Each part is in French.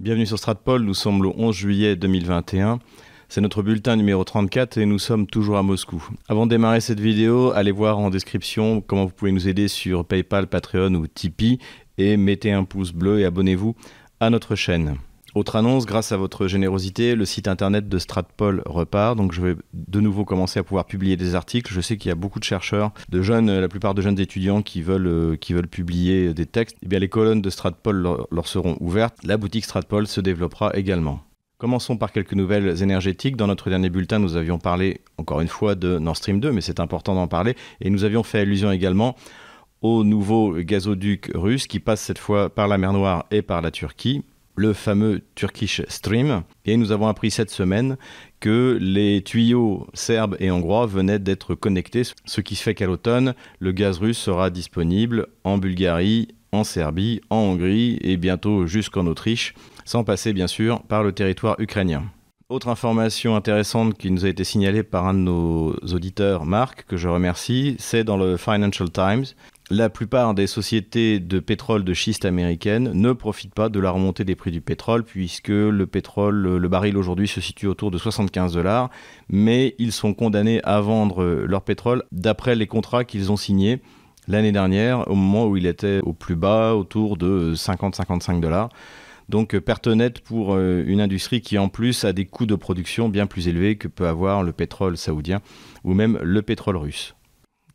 Bienvenue sur Stratpol, nous sommes le 11 juillet 2021. C'est notre bulletin numéro 34 et nous sommes toujours à Moscou. Avant de démarrer cette vidéo, allez voir en description comment vous pouvez nous aider sur PayPal, Patreon ou Tipeee et mettez un pouce bleu et abonnez-vous à notre chaîne. Autre annonce, grâce à votre générosité, le site internet de Stratpol repart. Donc je vais de nouveau commencer à pouvoir publier des articles. Je sais qu'il y a beaucoup de chercheurs, de jeunes, la plupart de jeunes étudiants qui veulent, euh, qui veulent publier des textes. Eh bien les colonnes de Stratpol leur, leur seront ouvertes. La boutique Stratpol se développera également. Commençons par quelques nouvelles énergétiques. Dans notre dernier bulletin, nous avions parlé encore une fois de Nord Stream 2, mais c'est important d'en parler. Et nous avions fait allusion également au nouveau gazoduc russe qui passe cette fois par la mer Noire et par la Turquie, le fameux Turkish Stream. Et nous avons appris cette semaine que les tuyaux serbes et hongrois venaient d'être connectés, ce qui fait qu'à l'automne, le gaz russe sera disponible en Bulgarie, en Serbie, en Hongrie et bientôt jusqu'en Autriche sans passer bien sûr par le territoire ukrainien. Autre information intéressante qui nous a été signalée par un de nos auditeurs, Marc, que je remercie, c'est dans le Financial Times. La plupart des sociétés de pétrole de schiste américaines ne profitent pas de la remontée des prix du pétrole puisque le pétrole, le baril aujourd'hui se situe autour de 75 dollars, mais ils sont condamnés à vendre leur pétrole d'après les contrats qu'ils ont signés l'année dernière au moment où il était au plus bas, autour de 50-55 dollars. Donc euh, perte nette pour euh, une industrie qui en plus a des coûts de production bien plus élevés que peut avoir le pétrole saoudien ou même le pétrole russe.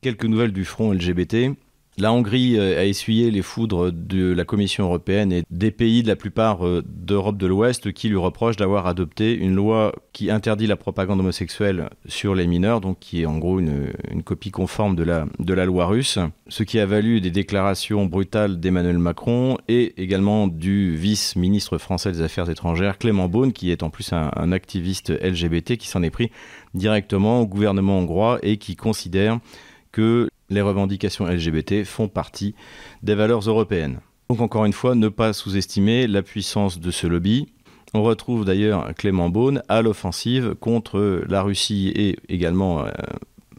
Quelques nouvelles du front LGBT. La Hongrie euh, a essuyé les foudres de la Commission européenne et des pays de la plupart euh, d'Europe de l'Ouest qui lui reprochent d'avoir adopté une loi qui interdit la propagande homosexuelle sur les mineurs, donc qui est en gros une, copie conforme de la, loi russe, ce qui a valu des déclarations brutales d'Emmanuel Macron et également du vice-ministre français des Affaires étrangères Clément Beaune, qui est en plus un activiste LGBT qui s'en est pris directement au gouvernement hongrois et qui considère que les revendications LGBT font partie des valeurs européennes. Donc encore une fois, ne pas sous-estimer la puissance de ce lobby. On retrouve d'ailleurs Clément Beaune à l'offensive contre la Russie et également euh,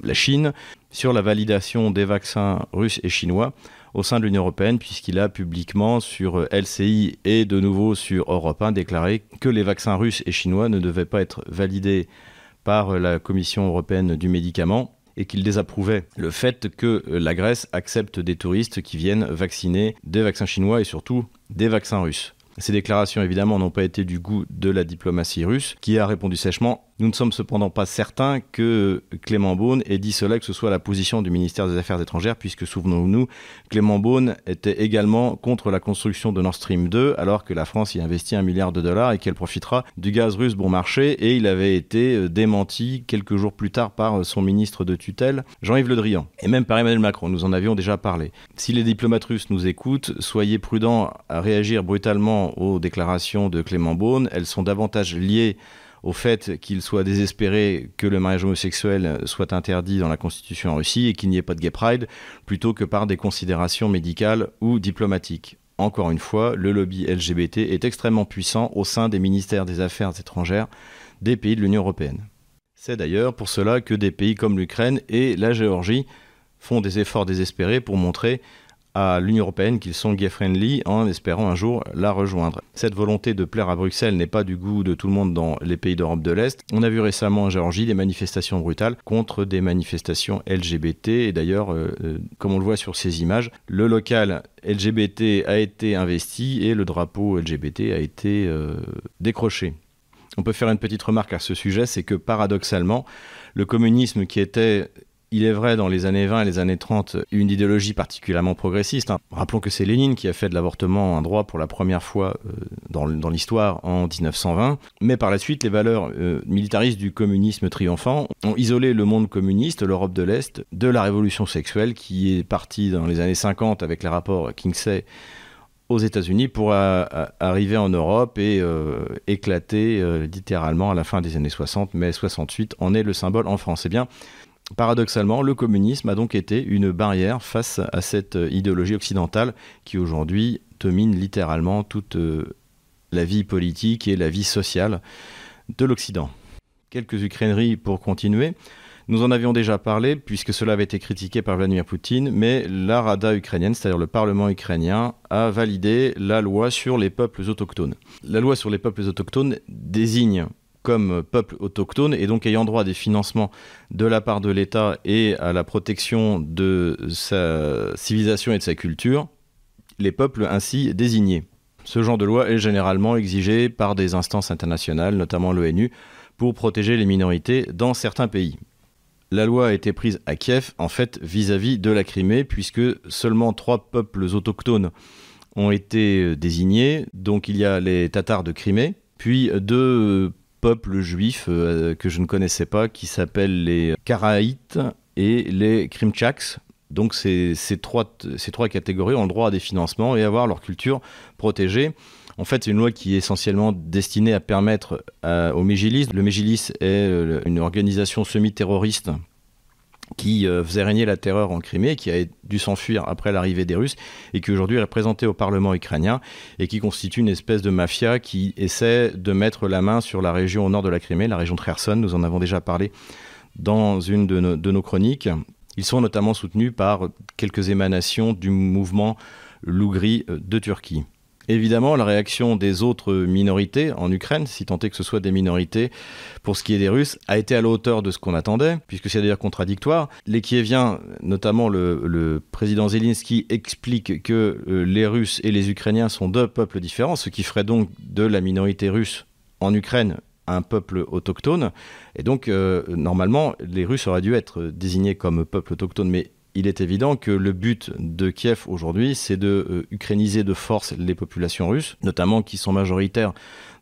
la Chine sur la validation des vaccins russes et chinois au sein de l'Union européenne, puisqu'il a publiquement sur LCI et de nouveau sur Europe 1 déclaré que les vaccins russes et chinois ne devaient pas être validés par la Commission européenne du médicament et qu'il désapprouvait le fait que la Grèce accepte des touristes qui viennent vacciner des vaccins chinois et surtout des vaccins russes. Ces déclarations évidemment n'ont pas été du goût de la diplomatie russe qui a répondu sèchement Nous ne sommes cependant pas certains que Clément Beaune ait dit cela que ce soit la position du ministère des Affaires étrangères puisque souvenons-nous Clément Beaune était également contre la construction de Nord Stream 2 alors que la France y investit un milliard de dollars et qu'elle profitera du gaz russe bon marché. Et il avait été démenti quelques jours plus tard par son ministre de tutelle Jean-Yves Le Drian. Et même par Emmanuel Macron nous en avions déjà parlé. Si les diplomates russes nous écoutent, soyez prudents à réagir brutalement aux déclarations de Clément Beaune, elles sont davantage liées au fait qu'il soit désespéré que le mariage homosexuel soit interdit dans la constitution en Russie et qu'il n'y ait pas de gay pride plutôt que par des considérations médicales ou diplomatiques. Encore une fois, le lobby LGBT est extrêmement puissant au sein des ministères des Affaires étrangères des pays de l'Union européenne. C'est d'ailleurs pour cela que des pays comme l'Ukraine et la Géorgie font des efforts désespérés pour montrer à l'Union européenne qu'ils sont gay-friendly en espérant un jour la rejoindre. Cette volonté de plaire à Bruxelles n'est pas du goût de tout le monde dans les pays d'Europe de l'Est. On a vu récemment en Géorgie des manifestations brutales contre des manifestations LGBT et d'ailleurs, euh, comme on le voit sur ces images, le local LGBT a été investi et le drapeau LGBT a été euh, décroché. On peut faire une petite remarque à ce sujet, c'est que paradoxalement, le communisme qui était il est vrai, dans les années 20 et les années 30, une idéologie particulièrement progressiste. Hein. Rappelons que c'est Lénine qui a fait de l'avortement un droit pour la première fois euh, dans, l'histoire en 1920. Mais par la suite, les valeurs euh, militaristes du communisme triomphant ont isolé le monde communiste, l'Europe de l'Est, de la révolution sexuelle qui est partie dans les années 50 avec les rapports Kinsey aux États-Unis pour arriver en Europe et euh, éclater littéralement à la fin des années 60, mais 68 en est le symbole en France. Eh bien, Paradoxalement, le communisme a donc été une barrière face à cette idéologie occidentale qui aujourd'hui domine littéralement toute euh, la vie politique et la vie sociale de l'Occident. Quelques ukraineries pour continuer. Nous en avions déjà parlé, puisque cela avait été critiqué par Vladimir Poutine, mais la Rada ukrainienne, c'est-à-dire le Parlement ukrainien, a validé la loi sur les peuples autochtones. La loi sur les peuples autochtones désigne comme peuple autochtone et donc ayant droit à des financements de la part de l'État et à la protection de sa civilisation et de sa culture, les peuples ainsi désignés. Ce genre de loi est généralement exigé par des instances internationales, notamment l'ONU, pour protéger les minorités dans certains pays. La loi a été prise à Kiev, en fait, vis-à-vis de la Crimée, puisque seulement trois peuples autochtones ont été désignés. Donc il y a les Tatars de Crimée, puis deux peuples juifs euh, que je ne connaissais pas, qui s'appellent les Karaïtes et les Krimchaks. Donc ces, trois, ces trois catégories ont le droit à des financements et avoir leur culture protégée. En fait, c'est une loi qui est essentiellement destinée à permettre au Mégilis. Le Mégilis est euh, une organisation semi-terroriste qui euh, faisait régner la terreur en Crimée, qui a dû s'enfuir après l'arrivée des Russes, et qui aujourd'hui est représentée au Parlement ukrainien, et qui constitue une espèce de mafia qui essaie de mettre la main sur la région au nord de la Crimée, la région de Kherson, nous en avons déjà parlé dans une de de nos chroniques. Ils sont notamment soutenus par quelques émanations du mouvement Lougri euh, de Turquie. Évidemment, la réaction des autres minorités en Ukraine, si tant est que ce soit des minorités, pour ce qui est des Russes, a été à la hauteur de ce qu'on attendait, puisque c'est d'ailleurs contradictoire. Les Kieviens, notamment le, président Zelensky, explique que euh, les Russes et les Ukrainiens sont deux peuples différents, ce qui ferait donc de la minorité russe en Ukraine un peuple autochtone. Et donc, euh, normalement, les Russes auraient dû être désignés comme peuple autochtone, mais il est évident que le but de Kiev aujourd'hui, c'est de euh, de force les populations russes, notamment qui sont majoritaires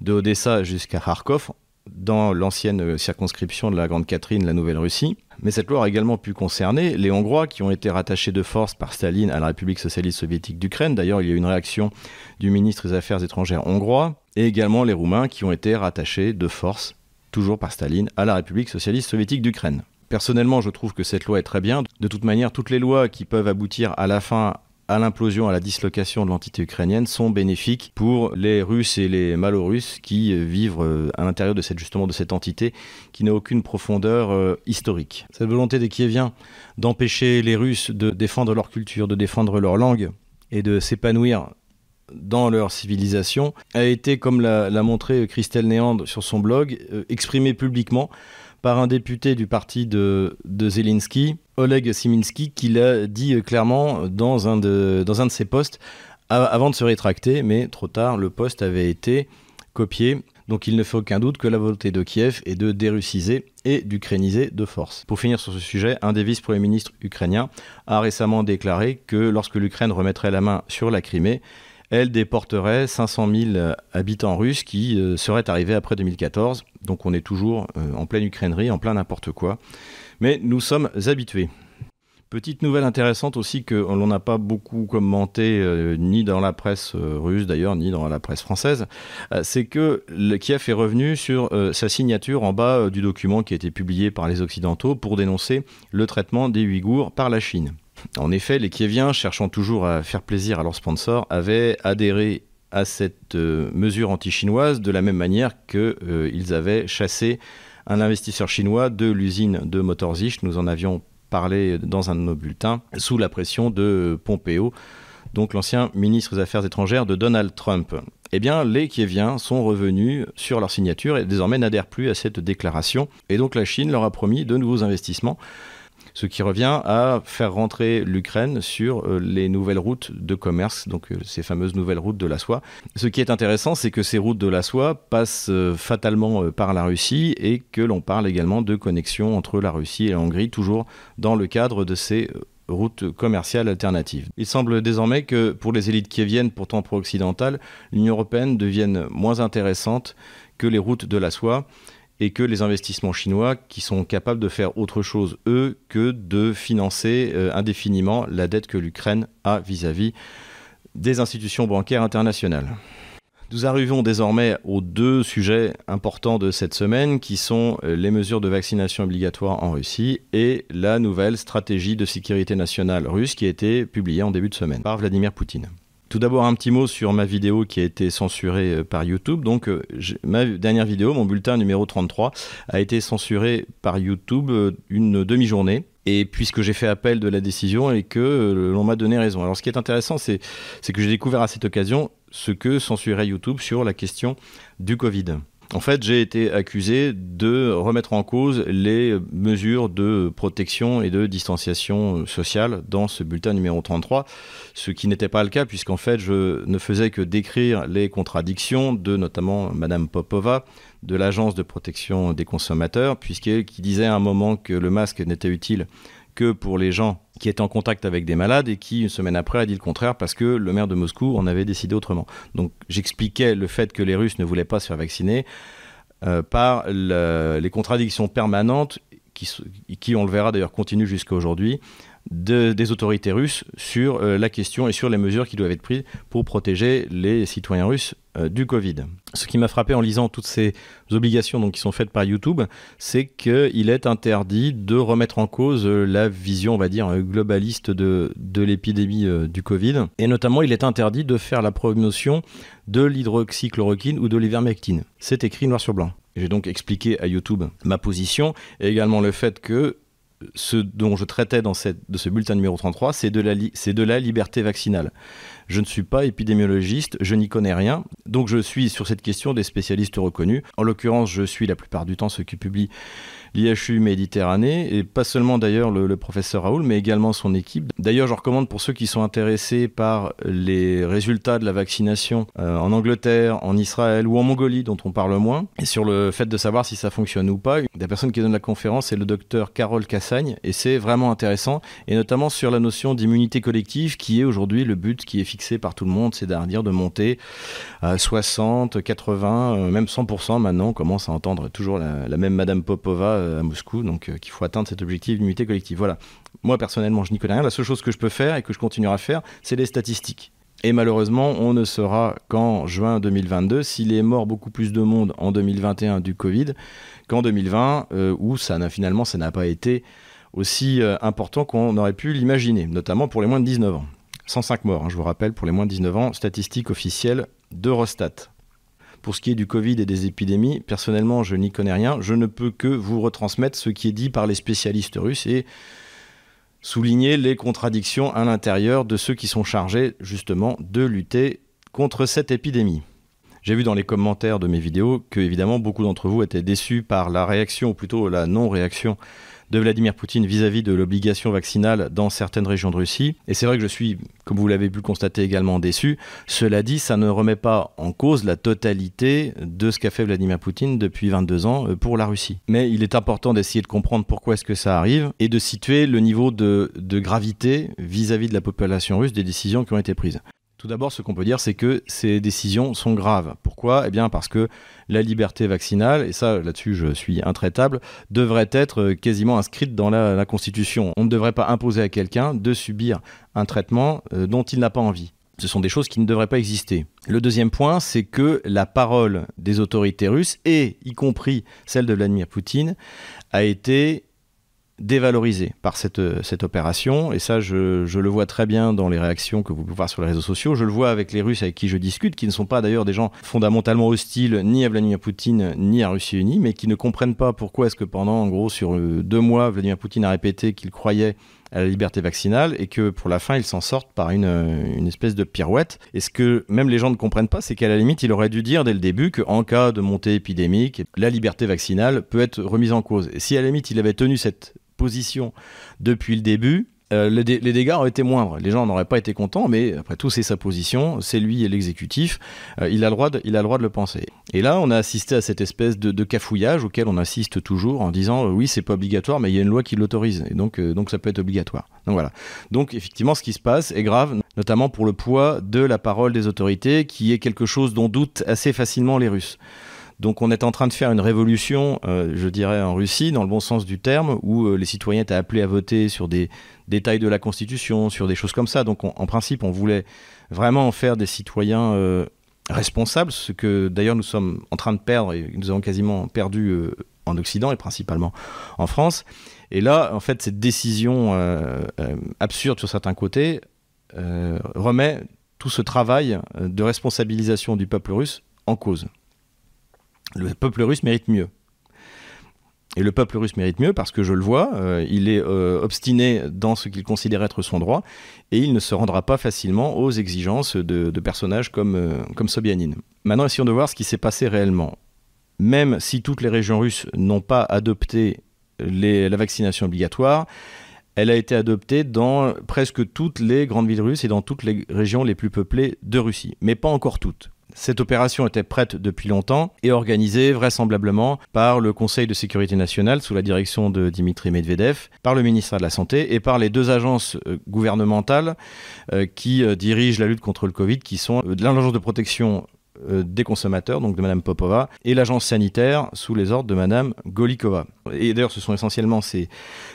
de Odessa jusqu'à Kharkov, dans l'ancienne euh, circonscription de la Grande Catherine, la Nouvelle-Russie. Mais cette loi a également pu concerner les Hongrois qui ont été rattachés de force par Staline à la République socialiste soviétique d'Ukraine. D'ailleurs, il y a eu une réaction du ministre des Affaires étrangères hongrois, et également les Roumains qui ont été rattachés de force, toujours par Staline, à la République socialiste soviétique d'Ukraine. Personnellement, je trouve que cette loi est très bien. De toute manière, toutes les lois qui peuvent aboutir à la fin à l'implosion, à la dislocation de l'entité ukrainienne sont bénéfiques pour les Russes et les Malorusses qui vivent euh, à l'intérieur de cette, justement de cette entité qui n'a aucune profondeur euh, historique. Cette volonté des Kieviens d'empêcher les Russes de défendre leur culture, de défendre leur langue et de s'épanouir dans leur civilisation a été, comme l'a montré Christelle Néand sur son blog, euh, exprimée publiquement par un député du parti de, Zelensky, Oleg Siminski, qui l'a dit euh, clairement dans un de, dans un de ses postes avant de se rétracter, mais trop tard, le poste avait été copié. Donc il ne fait aucun doute que la volonté de Kiev est de dérussiser et d'ukrainiser de force. Pour finir sur ce sujet, un des vice-premiers ministres ukrainiens a récemment déclaré que lorsque l'Ukraine remettrait la main sur la Crimée, elle déporterait 500 000 habitants russes qui euh, seraient arrivés après 2014. Donc on est toujours euh, en pleine ukrainerie, en plein n'importe quoi. Mais nous sommes habitués. Petite nouvelle intéressante aussi que l'on n'a pas beaucoup commenté euh, ni dans la presse russe d'ailleurs ni dans la presse française, c'est que Kiev est revenu sur sa signature en bas du document qui a été publié par les Occidentaux pour dénoncer le traitement des Ouïghours par la Chine. En effet, les Kieviens, cherchant toujours à faire plaisir à leurs sponsors, avaient adhéré à cette euh, mesure anti-chinoise de la même manière qu'ils euh, avaient chassé un investisseur chinois de l'usine de Motorzich. Nous en avions parlé dans un de nos bulletins, sous la pression de Pompeo, donc l'ancien ministre des Affaires étrangères de Donald Trump. Eh bien, les Kieviens sont revenus sur leur signature et désormais n'adhèrent plus à cette déclaration. Et donc la Chine leur a promis de nouveaux investissements ce qui revient à faire rentrer l'Ukraine sur euh, les nouvelles routes de commerce, donc euh, ces fameuses nouvelles routes de la soie. Ce qui est intéressant, c'est que ces routes de la soie passent euh, fatalement par la Russie et que l'on parle également de connexion entre la Russie et la Hongrie, toujours dans le cadre de ces routes commerciales alternatives. Il semble désormais que pour les élites kieviennes, pourtant pro-occidentales, l'Union européenne devienne moins intéressante que les routes de la soie et que les investissements chinois qui sont capables de faire autre chose, eux, que de financer euh, indéfiniment la dette que l'Ukraine a vis-à-vis des institutions bancaires internationales. Nous arrivons désormais aux deux sujets importants de cette semaine qui sont euh, les mesures de vaccination obligatoires en Russie et la nouvelle stratégie de sécurité nationale russe qui a été publiée en début de semaine par Vladimir Poutine. Tout d'abord, un petit mot sur ma vidéo qui a été censurée euh, par YouTube. Donc, euh, ma dernière vidéo, mon bulletin numéro 33, a été censuré par YouTube euh, une demi-journée. Et puisque j'ai fait appel de la décision et que l'on m'a donné raison. Alors, ce qui est intéressant, c'est que j'ai découvert à cette occasion ce que censurait YouTube sur la question du Covid. En fait, j'ai été accusé de remettre en cause les mesures de protection et de distanciation sociale dans ce bulletin numéro 33, ce qui n'était pas le cas puisqu'en fait, je ne faisais que décrire les contradictions de notamment Madame Popova de l'Agence de protection des consommateurs, puisqu'elle qui disait à un moment que le masque n'était utile que pour les gens qui étaient en contact avec des malades et qui, une semaine après, a dit le contraire parce que le maire de Moscou en avait décidé autrement. Donc j'expliquais le fait que les Russes ne voulaient pas se faire vacciner euh, par les contradictions permanentes qui, qui, on le verra d'ailleurs, continuent jusqu'à aujourd'hui, des autorités russes sur euh, la question et sur les mesures qui doivent être prises pour protéger les citoyens russes euh, du Covid. Ce qui m'a frappé en lisant toutes ces obligations donc, qui sont faites par YouTube, c'est qu'il est interdit de remettre en cause euh, la vision, on va dire, globaliste de, de l'épidémie du Covid. Et notamment, il est interdit de faire la promotion de l'hydroxychloroquine ou de l'ivermectine. C'est écrit noir sur blanc. J'ai donc expliqué à YouTube ma position et également le fait que ce dont je traitais dans de ce bulletin numéro 33, c'est de, la de la liberté vaccinale. Je ne suis pas épidémiologiste, je n'y connais rien, donc je suis sur cette question des spécialistes reconnus. En l'occurrence, je suis la plupart du temps ceux qui publient l'IHU Méditerranée, et pas seulement d'ailleurs le, professeur Raoul, mais également son équipe. D'ailleurs, je recommande pour ceux qui sont intéressés par les résultats de la vaccination euh, en Angleterre, en Israël ou en Mongolie, dont on parle moins, et sur le fait de savoir si ça fonctionne ou pas. La personne qui donne la conférence c'est le docteur Carole Cassagne, et c'est vraiment intéressant, et notamment sur la notion d'immunité collective, qui est aujourd'hui le but qui est fixé par tout le monde, c'est-à-dire de monter à 60, 80, euh, même 100% maintenant. On commence à entendre toujours la, même Madame Popova à Moscou, donc euh, qu'il faut atteindre cet objectif d'unité collective. Voilà. Moi, personnellement, je n'y connais rien. La seule chose que je peux faire et que je continuerai à faire, c'est les statistiques. Et malheureusement, on ne saura qu'en juin 2022 s'il est mort beaucoup plus de monde en 2021 du Covid qu'en 2020, euh, où ça n'a finalement ça n'a pas été aussi important qu'on aurait pu l'imaginer, notamment pour les moins de 19 ans. 105 morts, hein, je vous rappelle, pour les moins de 19 ans, statistiques officielles d'Eurostat. Pour ce qui est du Covid et des épidémies, personnellement, je n'y connais rien. Je ne peux que vous retransmettre ce qui est dit par les spécialistes russes et souligner les contradictions à l'intérieur de ceux qui sont chargés justement de lutter contre cette épidémie. J'ai vu dans les commentaires de mes vidéos que évidemment beaucoup d'entre vous étaient déçus par la réaction, ou plutôt la non-réaction de Vladimir Poutine vis-à-vis de l'obligation vaccinale dans certaines régions de Russie. Et c'est vrai que je suis, comme vous l'avez pu constater, également déçu. Cela dit, ça ne remet pas en cause la totalité de ce qu'a fait Vladimir Poutine depuis 22 ans euh, pour la Russie. Mais il est important d'essayer de comprendre pourquoi est-ce que ça arrive et de situer le niveau de, gravité vis à -vis de la population russe des décisions qui ont été prises. Tout d'abord, ce qu'on peut dire, c'est que ces décisions sont graves. Pourquoi? Eh bien, parce que la liberté vaccinale, et ça, là-dessus, je suis intraitable, devrait être euh, quasiment inscrite dans la, Constitution. On ne devrait pas imposer à quelqu'un de subir un traitement euh, dont il n'a pas envie. Ce sont des choses qui ne devraient pas exister. Le deuxième point, c'est que la parole des autorités russes, et y compris celle de Vladimir Poutine, a été dévalorisé par cette, cette opération. Et ça, je, je, le vois très bien dans les réactions que vous pouvez voir sur les réseaux sociaux. Je le vois avec les Russes avec qui je discute, qui ne sont pas d'ailleurs des gens fondamentalement hostiles ni à Vladimir Poutine ni à Russie unie, mais qui ne comprennent pas pourquoi est-ce que pendant, en gros, sur euh, deux mois, Vladimir Poutine a répété qu'il croyait à la liberté vaccinale et que pour la fin, ils s'en sortent par une, une, espèce de pirouette. Et ce que même les gens ne comprennent pas, c'est qu'à la limite, il aurait dû dire dès le début qu'en cas de montée épidémique, la liberté vaccinale peut être remise en cause. Et si à la limite, il avait tenu cette depuis le début, euh, les, dégâts auraient été moindres. Les gens n'auraient pas été contents, mais après tout, c'est sa position, c'est lui et l'exécutif. Euh, il, a le droit de, il a le droit de le penser. Et là, on a assisté à cette espèce de, cafouillage auquel on assiste toujours en disant euh, oui, c'est pas obligatoire, mais il y a une loi qui l'autorise. Et donc, donc, ça peut être obligatoire. Donc voilà. Donc, effectivement, ce qui se passe est grave, notamment pour le poids de la parole des autorités, qui est quelque chose dont doutent assez facilement les Russes. Donc on est en train de faire une révolution, euh, je dirais, en Russie, dans le bon sens du terme, où euh, les citoyens étaient appelés à voter sur des détails de la Constitution, sur des choses comme ça. Donc en principe, on voulait vraiment en faire des citoyens euh, responsables, ce que d'ailleurs nous sommes en train de perdre, et nous avons quasiment perdu en Occident et principalement en France. Et là, en fait, cette décision absurde sur certains côtés remet tout ce travail de responsabilisation du peuple russe en cause. Le peuple russe mérite mieux. Et le peuple russe mérite mieux parce que je le vois, euh, il est euh, obstiné dans ce qu'il considère être son droit et il ne se rendra pas facilement aux exigences de, personnages comme, euh, comme Sobyanin. Maintenant, essayons de voir ce qui s'est passé réellement. Même si toutes les régions russes n'ont pas adopté la vaccination obligatoire, elle a été adoptée dans presque toutes les grandes villes russes et dans toutes les régions les plus peuplées de Russie, mais pas encore toutes. Cette opération était prête depuis longtemps et organisée vraisemblablement par le Conseil de sécurité nationale sous la direction de Dimitri Medvedev, par le ministère de la Santé et par les deux agences euh, gouvernementales euh, qui euh, dirigent la lutte contre le Covid, qui sont l'agence de protection des consommateurs, donc de Mme Popova, et l'agence sanitaire sous les ordres de Mme Golikova. Et d'ailleurs, ce sont essentiellement ces,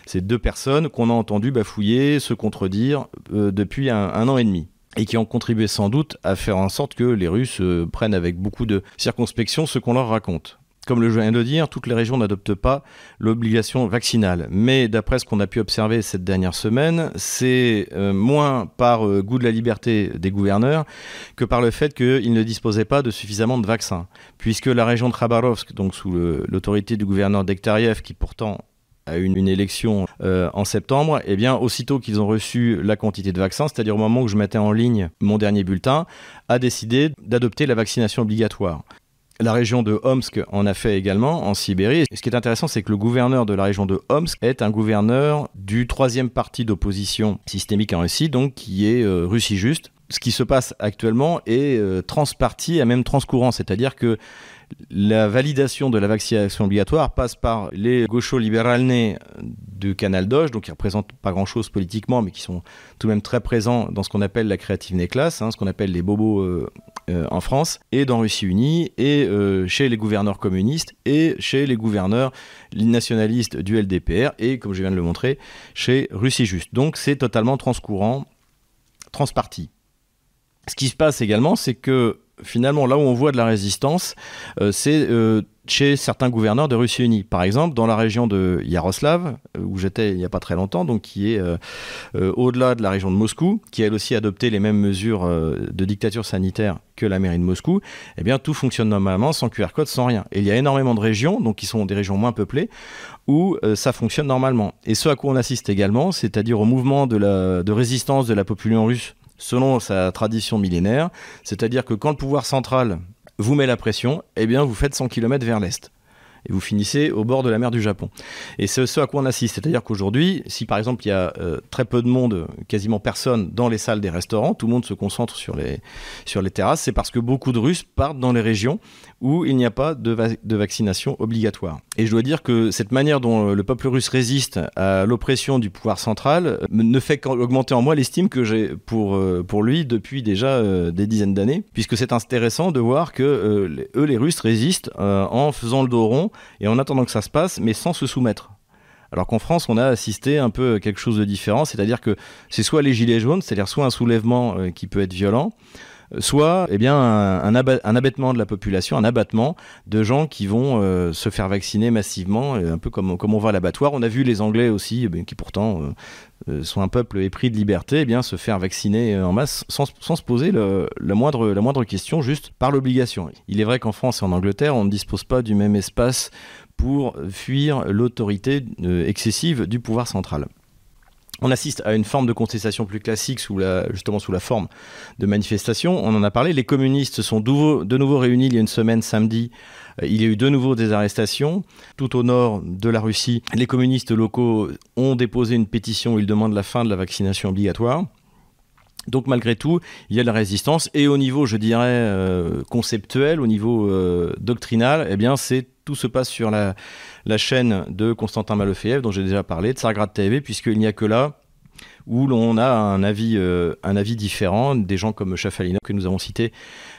ces deux personnes qu'on a entendu bafouiller, se contredire depuis un an et demi et qui ont contribué sans doute à faire en sorte que les Russes euh, prennent avec beaucoup de circonspection ce qu'on leur raconte. Comme le je viens de dire, toutes les régions n'adoptent pas l'obligation vaccinale. Mais d'après ce qu'on a pu observer cette dernière semaine, c'est euh, moins par euh, goût de la liberté des gouverneurs que par le fait qu'ils ne disposaient pas de suffisamment de vaccins. Puisque la région de Khabarovsk, donc sous l'autorité du gouverneur Dektariev, qui pourtant à une, élection euh, en septembre, eh bien, aussitôt qu'ils ont reçu la quantité de vaccins, c'est-à-dire au moment où je mettais en ligne mon dernier bulletin, a décidé d'adopter la vaccination obligatoire. La région de Omsk en a fait également, en Sibérie. Ce qui est intéressant, c'est que le gouverneur de la région de Omsk est un gouverneur du troisième parti d'opposition systémique en Russie, donc qui est euh, Russie Juste. Ce qui se passe actuellement est euh, transparti et même transcourant, c'est-à-dire que la validation de la vaccination obligatoire passe par les gauchos libéralnés du canal Doge, donc qui représentent pas grand-chose politiquement, mais qui sont tout de même très présents dans ce qu'on appelle la créative class, hein, ce qu'on appelle les bobos euh, euh, en France, et dans Russie Unie, et euh, chez les gouverneurs communistes, et chez les gouverneurs nationalistes du LDPR, et comme je viens de le montrer, chez Russie Juste. Donc c'est totalement transcourant, transparti. Ce qui se passe également, c'est que finalement, là où on voit de la résistance, euh, c'est euh, chez certains gouverneurs de Russie unie. Par exemple, dans la région de Yaroslav, euh, où j'étais il n'y a pas très longtemps, donc qui est au-delà de la région de Moscou, qui elle aussi adopté les mêmes mesures de dictature sanitaire que la mairie de Moscou, eh bien tout fonctionne normalement, sans QR code, sans rien. Et il y a énormément de régions, donc qui sont des régions moins peuplées, où ça fonctionne normalement. Et ce à quoi on assiste également, c'est-à-dire au mouvement de, résistance de la population russe selon sa tradition millénaire, c'est-à-dire que quand le pouvoir central vous met la pression, eh bien vous faites 100 km vers l'est et vous finissez au bord de la mer du Japon. Et c'est ce à quoi on assiste. C'est-à-dire qu'aujourd'hui, si par exemple il y a euh, très peu de monde, quasiment personne dans les salles des restaurants, tout le monde se concentre sur les, sur les terrasses, c'est parce que beaucoup de Russes partent dans les régions où il n'y a pas de, de, vaccination obligatoire. Et je dois dire que cette manière dont le peuple russe résiste à l'oppression du pouvoir central euh, ne fait qu'augmenter en moi l'estime que j'ai pour, euh, pour lui depuis déjà des dizaines d'années, puisque c'est intéressant de voir que eux, les Russes, résistent en faisant le dos rond et en attendant que ça se passe, mais sans se soumettre. Alors qu'en France, on a assisté un peu à quelque chose de différent, c'est-à-dire que c'est soit les gilets jaunes, c'est-à-dire soit un soulèvement euh, qui peut être violent, soit eh bien, un, abattement de la population, un abattement de gens qui vont euh, se faire vacciner massivement, euh, un peu comme, comme on va à l'abattoir. On a vu les Anglais aussi, eh qui pourtant euh, sont un peuple épris de liberté, eh bien, se faire vacciner en masse sans, se poser la, moindre, la moindre question, juste par l'obligation. Il est vrai qu'en France et en Angleterre, on ne dispose pas du même espace pour fuir l'autorité excessive du pouvoir central on assiste à une forme de contestation plus classique, sous la, justement sous la forme de manifestation. On en a parlé. Les communistes sont de nouveau réunis il y a une semaine, samedi. Euh, il y a eu de nouveau des arrestations. Tout au nord de la Russie, les communistes locaux ont déposé une pétition où ils demandent la fin de la vaccination obligatoire. Donc malgré tout, il y a de la résistance et au niveau, je dirais, euh, conceptuel, au niveau euh, doctrinal, eh bien, c'est tout se passe sur la, chaîne de Constantin Malofeev, dont j'ai déjà parlé, de Sargrad TV, puisqu'il n'y a que là où l'on a un avis, euh, différent, des gens comme Chafalina, que nous avons cité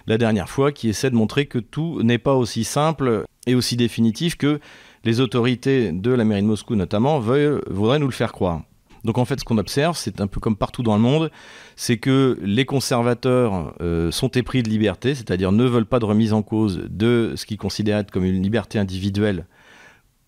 la dernière fois, qui essaie de montrer que tout n'est pas aussi simple et aussi définitif que les autorités de la mairie de Moscou notamment voudraient nous le faire croire. Donc en fait, ce qu'on observe, c'est un peu comme partout dans le monde, c'est que les conservateurs euh, sont épris de liberté, c'est-à-dire ne veulent pas de remise en cause de ce qu'ils considèrent comme une liberté individuelle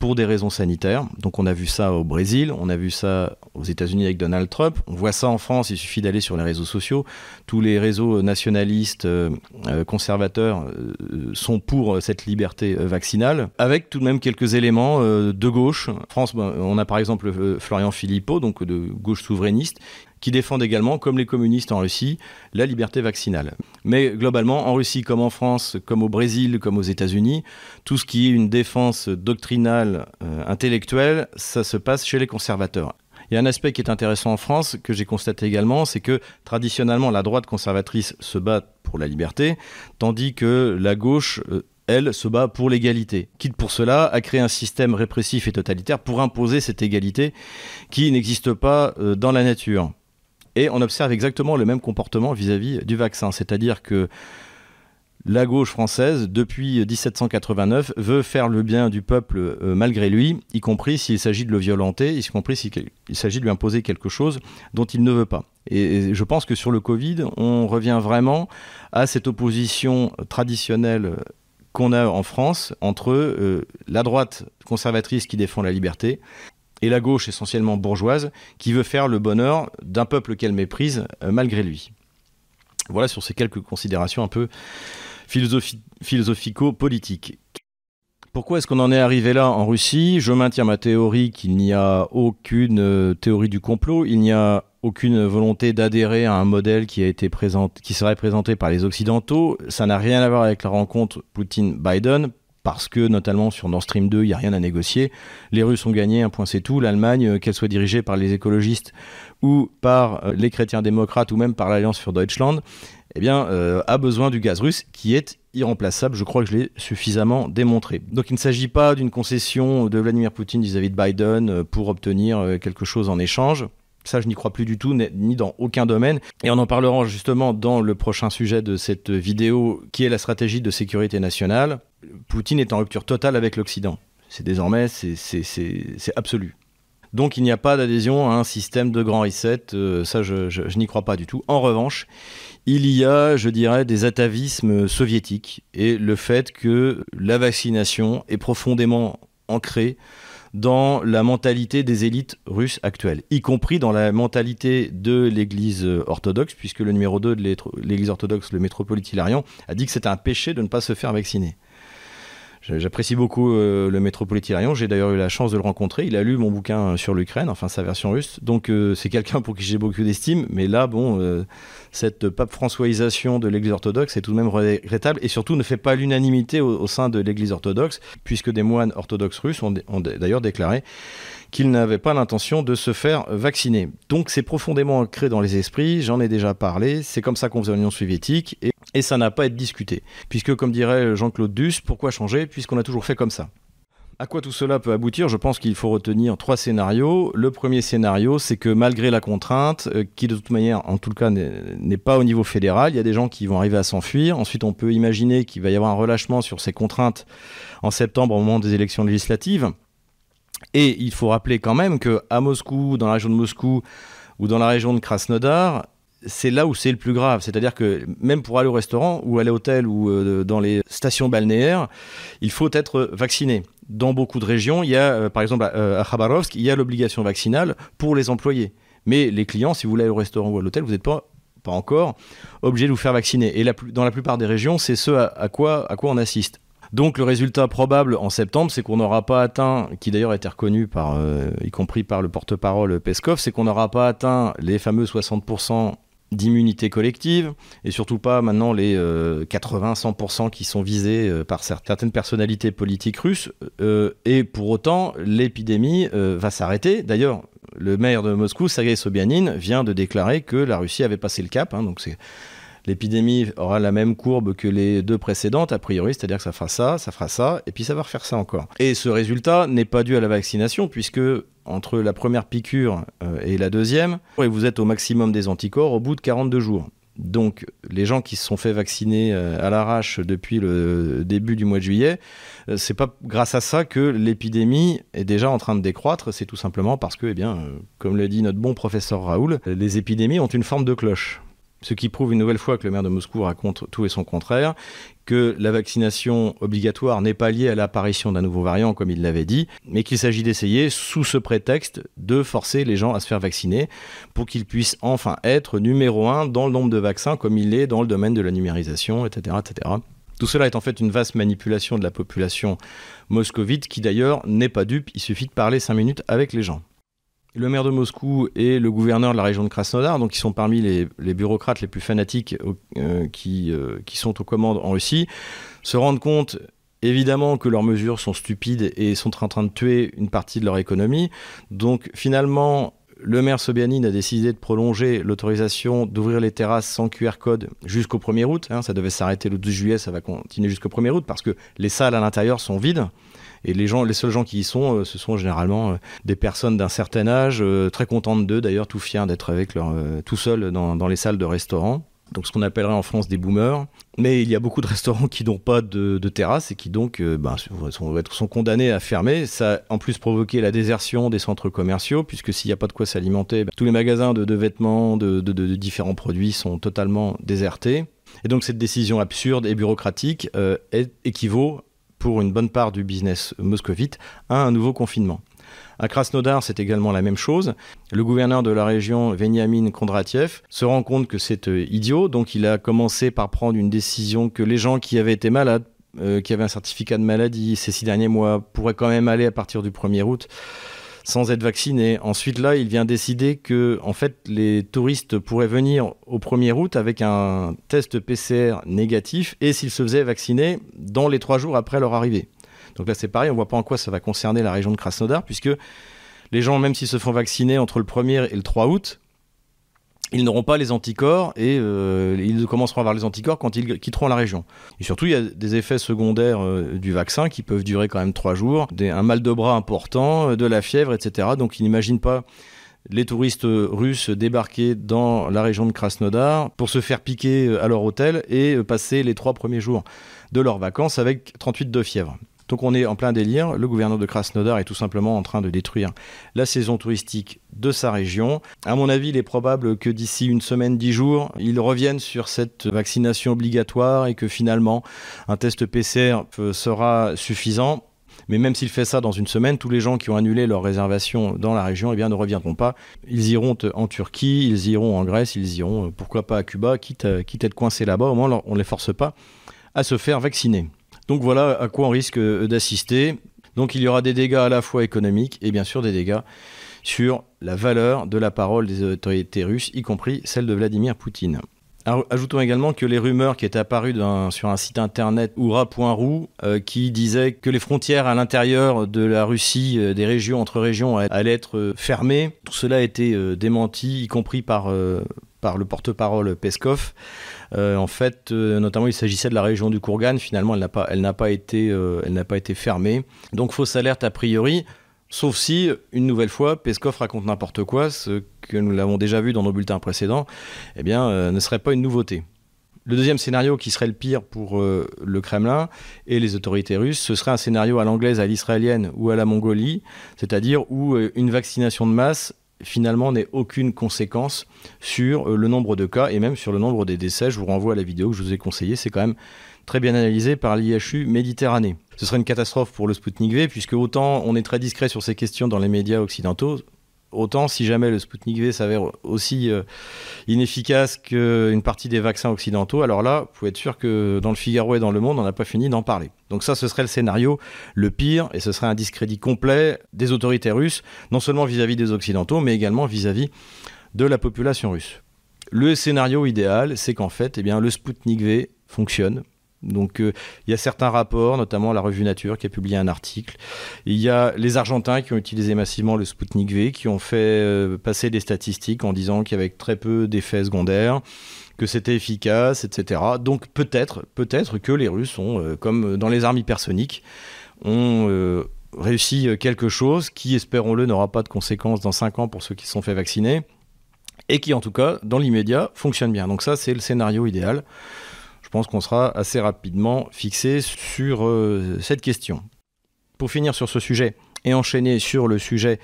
pour des raisons sanitaires. Donc on a vu ça au Brésil, on a vu ça aux États-Unis avec Donald Trump, on voit ça en France, il suffit d'aller sur les réseaux sociaux. Tous les réseaux nationalistes, euh, euh, conservateurs euh, sont pour cette liberté vaccinale, avec tout de même quelques éléments de gauche. En France, ben, on a par exemple Florian Philippot, donc de gauche souverainiste, qui défendent également, comme les communistes en Russie, la liberté vaccinale. Mais globalement, en Russie comme en France, comme au Brésil, comme aux États-Unis, tout ce qui est une défense doctrinale, euh, intellectuelle, ça se passe chez les conservateurs. Il y a un aspect qui est intéressant en France, que j'ai constaté également, c'est que traditionnellement, la droite conservatrice se bat pour la liberté, tandis que la gauche euh, elle, se bat pour l'égalité, quitte pour cela à créer un système répressif et totalitaire pour imposer cette égalité qui n'existe pas euh, dans la nature. Et on observe exactement le même comportement vis-à-vis du vaccin. C'est-à-dire que la gauche française, depuis 1789, veut faire le bien du peuple euh, malgré lui, y compris s'il s'agit de le violenter, y compris s'il s'agit de lui imposer quelque chose dont il ne veut pas. Et, je pense que sur le Covid, on revient vraiment à cette opposition traditionnelle qu'on a en France entre euh, la droite conservatrice qui défend la liberté et la gauche essentiellement bourgeoise qui veut faire le bonheur d'un peuple qu'elle méprise euh, malgré lui. Voilà sur ces quelques considérations un peu philosophico-politiques. Pourquoi est-ce qu'on en est arrivé là en Russie? Je maintiens ma théorie qu'il n'y a aucune euh, théorie du complot, il n'y a aucune volonté d'adhérer à un modèle qui qui serait présenté par les Occidentaux. Ça n'a rien à voir avec la rencontre Poutine-Biden parce que notamment sur Nord Stream 2, il n'y a rien à négocier. Les Russes ont gagné, un point c'est tout. L'Allemagne, euh, qu'elle soit dirigée par les écologistes ou par euh, les chrétiens démocrates ou même par l'Alliance für Deutschland, eh bien, euh, a besoin du gaz russe qui est irremplaçable. Je crois que je l'ai suffisamment démontré. Donc il ne s'agit pas d'une concession de Vladimir Poutine vis-à-vis de Biden pour obtenir quelque chose en échange. Ça, je n'y crois plus du tout, ni dans aucun domaine. Et on en parlera justement dans le prochain sujet de cette vidéo, qui est la stratégie de sécurité nationale. Poutine est en rupture totale avec l'Occident. C'est désormais, c'est absolu. Donc il n'y a pas d'adhésion à un système de grand reset, euh, ça je, n'y crois pas du tout. En revanche, il y a, je dirais, des atavismes soviétiques et le fait que la vaccination est profondément ancrée dans la mentalité des élites russes actuelles, y compris dans la mentalité de l'Église orthodoxe, puisque le numéro 2 de l'Église orthodoxe, le métropolite Hilarion, a dit que c'était un péché de ne pas se faire vacciner. J'apprécie beaucoup euh, le métropolite Hilarion. J'ai d'ailleurs eu la chance de le rencontrer. Il a lu mon bouquin sur l'Ukraine, enfin sa version russe. Donc euh, c'est quelqu'un pour qui j'ai beaucoup d'estime. Mais là, bon, euh, cette pape françoisisation de l'Église orthodoxe est tout de même regrettable et surtout ne fait pas l'unanimité au, sein de l'Église orthodoxe, puisque des moines orthodoxes russes ont, d'ailleurs déclaré qu'ils n'avaient pas l'intention de se faire vacciner. Donc c'est profondément ancré dans les esprits, j'en ai déjà parlé, c'est comme ça qu'on faisait l'Union soviétique, et ça n'a pas à être discuté. Puisque comme dirait Jean-Claude Duss, pourquoi changer puisqu'on a toujours fait comme ça? À quoi tout cela peut aboutir? Je pense qu'il faut retenir trois scénarios. Le premier scénario, c'est que malgré la contrainte, euh, qui de toute manière, en tout cas, n'est pas au niveau fédéral, il y a des gens qui vont arriver à s'enfuir. Ensuite, on peut imaginer qu'il va y avoir un relâchement sur ces contraintes en septembre au moment des élections législatives. Et il faut rappeler quand même qu'à Moscou, dans la région de Moscou ou dans la région de Krasnodar, c'est là où c'est le plus grave. C'est-à-dire que même pour aller au restaurant ou à l'hôtel ou euh, dans les stations balnéaires, il faut être vacciné. Dans beaucoup de régions, il y a, euh, par exemple à, Khabarovsk, il y a l'obligation vaccinale pour les employés. Mais les clients, si vous voulez aller au restaurant ou à l'hôtel, vous n'êtes pas, pas encore obligé de vous faire vacciner. Et dans la plupart des régions, c'est ce à, quoi, à quoi on assiste. Donc le résultat probable en septembre, c'est qu'on n'aura pas atteint, qui d'ailleurs a été reconnu par, euh, y compris par le porte-parole Peskov, c'est qu'on n'aura pas atteint les fameux 60% d'immunité collective, et surtout pas maintenant les 80-100% euh, qui sont visés euh, par certaines personnalités politiques russes. et pour autant, l'épidémie va s'arrêter. D'ailleurs, le maire de Moscou, Sergei Sobyanin, vient de déclarer que la Russie avait passé le cap. Hein, donc c'est l'épidémie aura la même courbe que les deux précédentes, a priori, c'est-à-dire que ça fera ça, ça fera ça, et puis ça va refaire ça encore. Et ce résultat n'est pas dû à la vaccination, puisque entre la première piqûre euh, et la deuxième, vous êtes au maximum des anticorps au bout de 42 jours. Donc les gens qui se sont fait vacciner euh, à l'arrache depuis le début du mois de juillet, euh, c'est pas grâce à ça que l'épidémie est déjà en train de décroître, c'est tout simplement parce que, eh bien, comme l'a dit notre bon professeur Raoul, les épidémies ont une forme de cloche. Ce qui prouve une nouvelle fois que le maire de Moscou raconte tout et son contraire, que la vaccination obligatoire n'est pas liée à l'apparition d'un nouveau variant, comme il l'avait dit, mais qu'il s'agit d'essayer, sous ce prétexte, de forcer les gens à se faire vacciner pour qu'ils puissent enfin être numéro un dans le nombre de vaccins, comme il l'est dans le domaine de la numérisation, etc., etc. Tout cela est en fait une vaste manipulation de la population moscovite qui d'ailleurs n'est pas dupe, il suffit de parler cinq minutes avec les gens. Le maire de Moscou et le gouverneur de la région de Krasnodar, donc qui sont parmi les, bureaucrates les plus fanatiques euh, qui, euh, qui sont aux commandes en Russie, se rendent compte évidemment que leurs mesures sont stupides et sont en train de tuer une partie de leur économie. Donc finalement, le maire Sobianine a décidé de prolonger l'autorisation d'ouvrir les terrasses sans QR code jusqu'au 1er août. Hein. ça devait s'arrêter le 12 juillet, ça va continuer jusqu'au 1er août parce que les salles à l'intérieur sont vides. Et les, gens, les seuls gens qui y sont, euh, ce sont généralement euh, des personnes d'un certain âge, euh, très contentes d'eux d'ailleurs, tout fiers d'être avec leur, tout seuls dans, dans les salles de restaurant donc ce qu'on appellerait en France des boomers. Mais il y a beaucoup de restaurants qui n'ont pas de, terrasse et qui donc ben, sont, condamnés à fermer. Ça a en plus provoqué la désertion des centres commerciaux, puisque s'il n'y a pas de quoi s'alimenter, ben, tous les magasins de, vêtements, de, différents produits sont totalement désertés. Et donc cette décision absurde et bureaucratique euh, équivaut, pour une bonne part du business moscovite, à un nouveau confinement. À Krasnodar, c'est également la même chose. Le gouverneur de la région, Veniamin Kondratiev, se rend compte que c'est euh, idiot, donc il a commencé par prendre une décision que les gens qui avaient été malades, euh, qui avaient un certificat de maladie ces six derniers mois, pourraient quand même aller à partir du 1er août sans être vaccinés. Ensuite, là, il vient décider que, en fait, les touristes pourraient venir au 1er août avec un test PCR négatif et s'ils se faisaient vacciner dans les trois jours après leur arrivée. Donc là, c'est pareil, on voit pas en quoi ça va concerner la région de Krasnodar, puisque les gens, même s'ils se font vacciner entre le 1er et le 3 août, ils n'auront pas les anticorps et euh, ils commenceront à avoir les anticorps quand ils quitteront la région. Et surtout, il y a des effets secondaires euh, du vaccin qui peuvent durer quand même trois jours, un mal de bras important, euh, de la fièvre, etc. Donc ils n'imaginent pas les touristes russes débarquer dans la région de Krasnodar pour se faire piquer à leur hôtel et passer les trois premiers jours de leurs vacances avec 38 de fièvre. Donc on est en plein délire. Le gouverneur de Krasnodar est tout simplement en train de détruire la saison touristique de sa région. À mon avis, il est probable que d'ici une semaine, dix jours, il revienne sur cette vaccination obligatoire et que finalement un test PCR sera suffisant. Mais même s'il fait ça dans une semaine, tous les gens qui ont annulé leur réservation dans la région eh bien, ne reviendront pas. Ils iront en Turquie, ils iront en Grèce, ils iront, euh, pourquoi pas à Cuba, quitte à, quitte à être coincés là-bas. Au moins, on ne les force pas à se faire vacciner. Donc voilà à quoi on risque euh, d'assister. Donc il y aura des dégâts à la fois économiques et bien sûr des dégâts sur la valeur de la parole des autorités russes, y compris celle de Vladimir Poutine. Ajoutons également que les rumeurs qui étaient apparues sur un site internet oura.ru euh, qui disait que les frontières à l'intérieur de la Russie, euh, des régions entre régions, allaient être fermées, tout cela a été démenti, y compris par, par le porte-parole Peskov. Euh, en fait, euh, notamment, il s'agissait de la région du Kourgan. Finalement, elle n'a pas, elle n'a pas été, euh, elle n'a pas été fermée. Donc, fausse alerte a priori. Sauf si, une nouvelle fois, Peskov raconte n'importe quoi, ce que nous l'avons déjà vu dans nos bulletins précédents, eh bien, ne serait pas une nouveauté. Le deuxième scénario qui serait le pire pour le Kremlin et les autorités russes, ce serait un scénario à l'anglaise, à l'israélienne ou à la Mongolie, c'est-à-dire où une vaccination de masse finalement n'ait aucune conséquence sur euh, le nombre de cas et même sur le nombre des décès. Je vous renvoie à la vidéo que je vous ai conseillée, c'est quand même très bien analysé par l'IHU Méditerranée. Ce serait une catastrophe pour le Sputnik V, puisque autant on est très discret sur ces questions dans les médias occidentaux, Autant si jamais le Sputnik V s'avère aussi euh, inefficace qu'une partie des vaccins occidentaux, alors là, vous pouvez être sûr que dans le Figaro et dans le Monde, on n'a pas fini d'en parler. Donc ça, ce serait le scénario le pire, et ce serait un discrédit complet des autorités russes, non seulement vis-à-vis des Occidentaux, mais également vis-à-vis de la population russe. Le scénario idéal, c'est qu'en fait, eh bien, le Sputnik V fonctionne, donc euh, il y a certains rapports, notamment la revue Nature qui a publié un article. Il y a les Argentins qui ont utilisé massivement le Sputnik V, qui ont fait euh, passer des statistiques en disant qu'il y avait très peu d'effets secondaires, que c'était efficace, etc. Donc peut-être, peut-être que les Russes ont, euh, comme dans les armes hypersoniques, ont réussi quelque chose qui, espérons-le, n'aura pas de conséquences dans 5 ans pour ceux qui se sont fait vacciner, et qui en tout cas, dans l'immédiat, fonctionne bien. Donc ça, c'est le scénario idéal je pense qu'on sera assez rapidement fixé sur euh, cette question. Pour finir sur ce sujet et enchaîner sur le sujet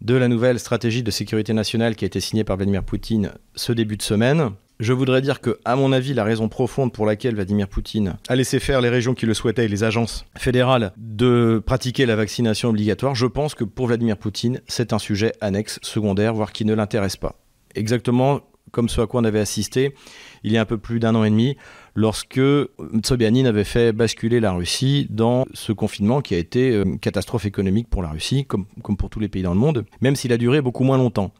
de la nouvelle stratégie de sécurité nationale qui a été signée par Vladimir Poutine ce début de semaine, Je voudrais dire que, à mon avis, la raison profonde pour laquelle Vladimir Poutine a laissé faire les régions qui le souhaitaient et les agences fédérales de pratiquer la vaccination obligatoire, je pense que pour Vladimir Poutine, c'est un sujet annexe, secondaire, voire qui ne l'intéresse pas. Exactement comme ce à quoi on avait assisté il y a un peu plus d'un an et demi, lorsque Sobyanin avait fait basculer la Russie dans ce confinement qui a été euh, une catastrophe économique pour la Russie, comme, comme pour tous les pays dans le monde, même s'il a duré beaucoup moins longtemps.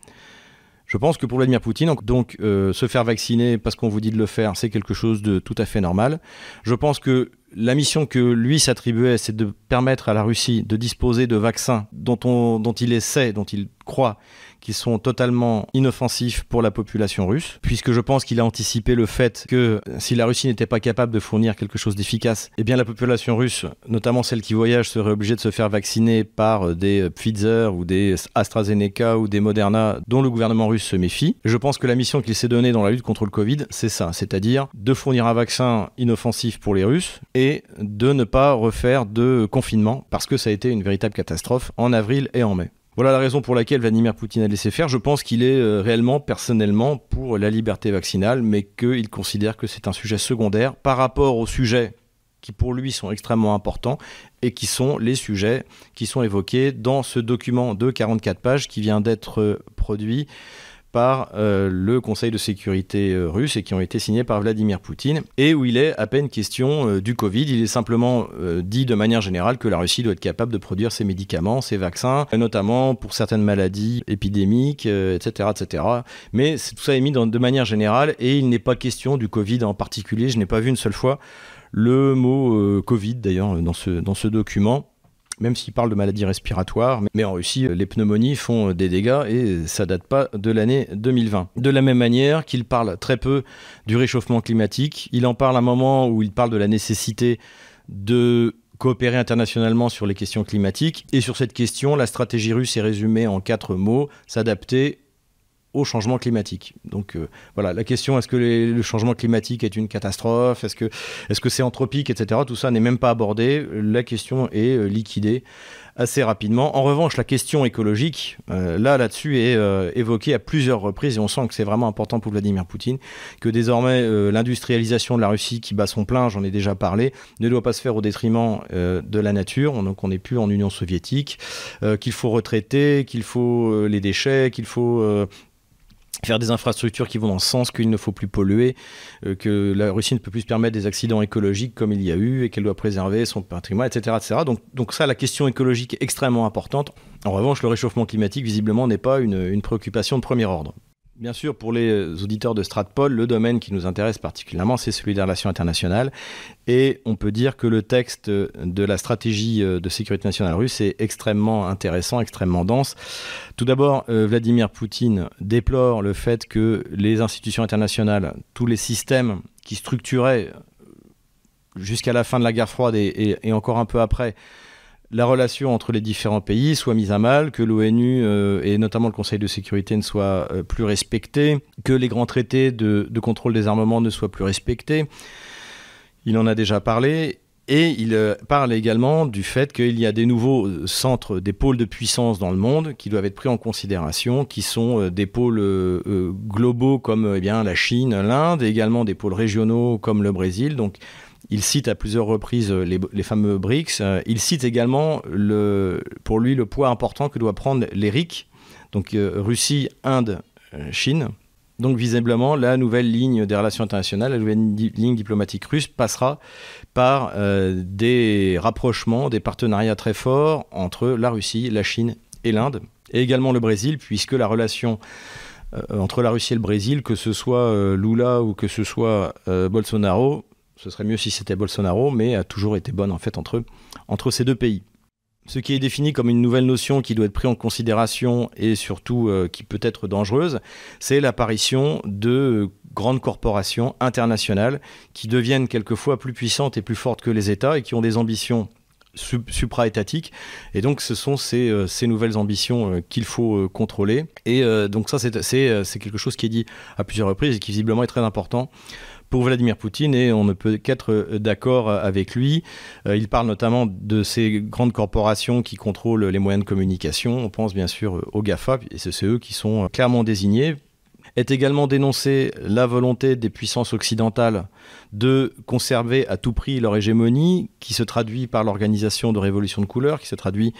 Je pense que pour Vladimir Poutine, donc, euh, se faire vacciner parce qu'on vous dit de le faire, c'est quelque chose de tout à fait normal. Je pense que la mission que lui s'attribuait, c'est de permettre à la Russie de disposer de vaccins dont, on, dont il essaie, dont il croit qui sont totalement inoffensifs pour la population russe, puisque je pense qu'il a anticipé le fait que si la Russie n'était pas capable de fournir quelque chose d'efficace, eh bien la population russe, notamment celle qui voyage, serait obligée de se faire vacciner par des Pfizer ou des AstraZeneca ou des Moderna dont le gouvernement russe se méfie. Je pense que la mission qu'il s'est donnée dans la lutte contre le Covid, c'est ça, c'est-à-dire de fournir un vaccin inoffensif pour les Russes et de ne pas refaire de confinement, parce que ça a été une véritable catastrophe en avril et en mai. Voilà la raison pour laquelle Vladimir Poutine a laissé faire. Je pense qu'il est euh, réellement, personnellement, pour la liberté vaccinale, mais qu'il considère que c'est un sujet secondaire par rapport aux sujets qui pour lui sont extrêmement importants et qui sont les sujets qui sont évoqués dans ce document de 44 pages qui vient d'être euh, produit par euh, le Conseil de sécurité euh, russe et qui ont été signés par Vladimir Poutine, et où il est à peine question euh, du Covid. Il est simplement dit de manière générale que la Russie doit être capable de produire ses médicaments, ses vaccins, notamment pour certaines maladies épidémiques, etc., etc. Mais tout ça est mis de manière générale, et il n'est pas question du Covid en particulier. Je n'ai pas vu une seule fois le mot Covid d'ailleurs dans ce, dans ce document même s'il parle de maladies respiratoires. Mais en Russie, les pneumonies font des dégâts et ça date pas de l'année 2020. De la même manière qu'il parle très peu du réchauffement climatique, il en parle à un moment où il parle de la nécessité de coopérer internationalement sur les questions climatiques. Et sur cette question, la stratégie russe est résumée en quatre mots, s'adapter, au changement climatique. Donc euh, voilà, la question est-ce que le changement climatique est une catastrophe? Est-ce que est-ce que c'est anthropique, etc. Tout ça n'est même pas abordé. La question est euh, liquidée assez rapidement. En revanche, la question écologique, euh, là, là-dessus, est évoquée à plusieurs reprises et on sent que c'est vraiment important pour Vladimir Poutine, que désormais l'industrialisation de la Russie qui bat son plein, j'en ai déjà parlé, ne doit pas se faire au détriment de la nature. Donc on n'est plus en Union soviétique, qu'il faut retraiter, qu'il faut les déchets, qu'il faut faire des infrastructures qui vont dans le sens qu'il ne faut plus polluer, euh, que la Russie ne peut plus se permettre des accidents écologiques comme il y a eu et qu'elle doit préserver son patrimoine, etc. etc. Donc, donc ça, la question écologique est extrêmement importante. En revanche, le réchauffement climatique, visiblement, n'est pas une préoccupation de premier ordre. Bien sûr, pour les auditeurs de Stratpol, le domaine qui nous intéresse particulièrement, c'est celui des relations internationales. Et on peut dire que le texte de la stratégie de sécurité nationale russe est extrêmement intéressant, extrêmement dense. Tout d'abord, euh, Vladimir Poutine déplore le fait que les institutions internationales, tous les systèmes qui structuraient jusqu'à la fin de la guerre froide et, et encore un peu après, la relation entre les différents pays soit mise à mal, que l'ONU euh, et notamment le Conseil de sécurité ne soient euh, plus respectés, que les grands traités de, contrôle des armements ne soient plus respectés. Il en a déjà parlé. Et il euh, parle également du fait qu'il y a des nouveaux centres, des pôles de puissance dans le monde qui doivent être pris en considération, qui sont des pôles globaux comme eh la Chine, l'Inde, et également des pôles régionaux comme le Brésil. Donc il cite à plusieurs reprises euh, les, fameux BRICS. Euh, il cite également le, pour lui le poids important que doit prendre les RIC, donc euh, Russie, Inde, Chine. Donc visiblement, la nouvelle ligne des relations internationales, la nouvelle ligne diplomatique russe passera par des rapprochements, des partenariats très forts entre la Russie, la Chine et l'Inde, et également le Brésil, puisque la relation entre la Russie et le Brésil, que ce soit Lula ou que ce soit Bolsonaro, ce serait mieux si c'était Bolsonaro, mais a toujours été bonne en fait entre, entre ces deux pays. Ce qui est défini comme une nouvelle notion qui doit être prise en considération et surtout euh, qui peut être dangereuse, c'est l'apparition de grandes corporations internationales qui deviennent quelquefois plus puissantes et plus fortes que les États et qui ont des ambitions supra-étatiques. Et donc, ce sont ces, euh, ces nouvelles ambitions euh, qu'il faut contrôler. Et donc, ça, c'est quelque chose qui est dit à plusieurs reprises et qui visiblement est très important pour Vladimir Poutine et on ne peut qu'être euh, d'accord euh, avec lui. Euh, il parle notamment de ces grandes corporations qui contrôlent les moyens de communication. On pense bien sûr aux GAFA et c'est eux qui sont clairement désignés est également dénoncé la volonté des puissances occidentales de conserver à tout prix leur hégémonie, qui se traduit par l'organisation de révolutions de couleurs, qui se traduit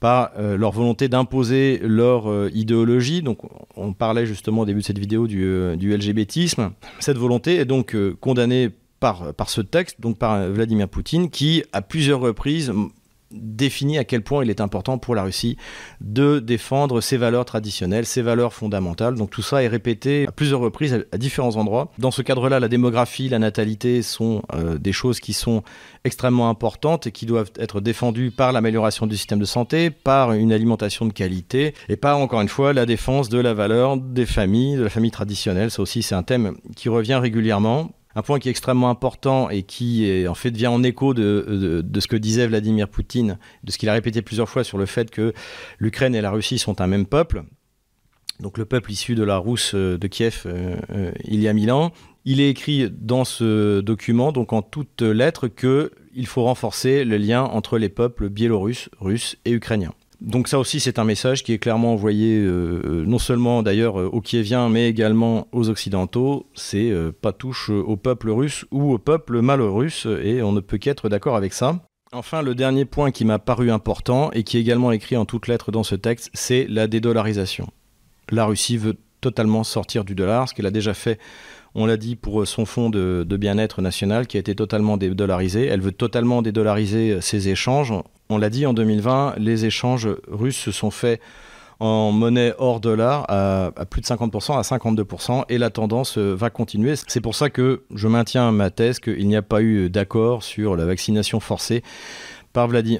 par euh, leur volonté d'imposer leur euh, idéologie. Donc, on parlait justement au début de cette vidéo du, euh, LGBTisme. Cette volonté est donc condamnée par, par ce texte, donc par Vladimir Poutine, qui, à plusieurs reprises, définit à quel point il est important pour la Russie de défendre ses valeurs traditionnelles, ses valeurs fondamentales. Donc tout ça est répété à plusieurs reprises à, différents endroits. Dans ce cadre-là, la démographie, la natalité sont euh, des choses qui sont extrêmement importantes et qui doivent être défendues par l'amélioration du système de santé, par une alimentation de qualité et par, encore une fois, la défense de la valeur des familles, de la famille traditionnelle. Ça aussi, c'est un thème qui revient régulièrement un point qui est extrêmement important et qui en fait vient en écho de, ce que disait Vladimir Poutine, de ce qu'il a répété plusieurs fois sur le fait que l'Ukraine et la Russie sont un même peuple. Donc le peuple issu de la Rousse euh, de Kiev euh, euh, il y a mille ans. Il est écrit dans ce document, donc en toutes lettres, qu'il faut renforcer le lien entre les peuples biélorusses, russes et ukrainiens. Donc ça aussi, c'est un message qui est clairement envoyé euh, euh, non seulement d'ailleurs euh, aux Kieviens, mais également aux Occidentaux. C'est pas touche au peuple russe ou au peuple malo-russe, et on ne peut qu'être d'accord avec ça. Enfin, le dernier point qui m'a paru important et qui est également écrit en toutes lettres dans ce texte, c'est la dédollarisation. La Russie veut totalement sortir du dollar, ce qu'elle a déjà fait on l'a dit pour son fonds de, bien-être national qui a été totalement dédollarisé. Elle veut totalement dédollariser ses échanges. On l'a dit en 2020, les échanges russes se sont faits en monnaie hors dollar à, plus de 50%, à 52%, et la tendance va continuer. C'est pour ça que je maintiens ma thèse qu'il n'y a pas eu d'accord sur la vaccination forcée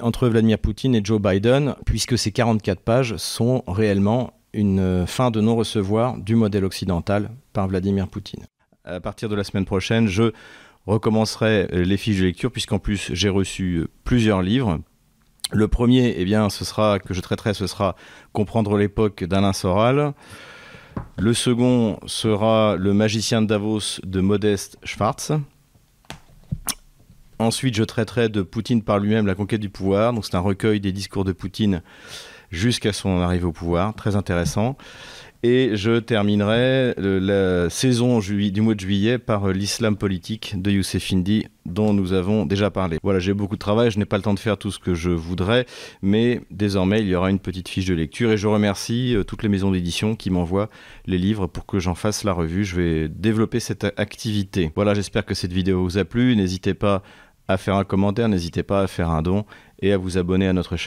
entre Vladimir Poutine et Joe Biden, puisque ces 44 pages sont réellement une fin de non-recevoir du modèle occidental par Vladimir Poutine à partir de la semaine prochaine, je recommencerai les fiches de lecture, puisqu'en plus j'ai reçu plusieurs livres. Le premier, eh bien, ce sera que je traiterai, ce sera Comprendre l'époque d'Alain Soral. Le second sera Le magicien de Davos de Modeste Schwartz. Ensuite, je traiterai de Poutine par lui-même, la conquête du pouvoir. C'est un recueil des discours de Poutine jusqu'à son arrivée au pouvoir, très intéressant. Et je terminerai la saison du mois de juillet par l'islam politique de Youssef Indy, dont nous avons déjà parlé. Voilà, j'ai beaucoup de travail, je n'ai pas le temps de faire tout ce que je voudrais, mais désormais il y aura une petite fiche de lecture et je remercie euh, toutes les maisons d'édition qui m'envoient les livres pour que j'en fasse la revue. Je vais développer cette activité. Voilà, j'espère que cette vidéo vous a plu. N'hésitez pas à faire un commentaire, n'hésitez pas à faire un don et à vous abonner à notre chaîne.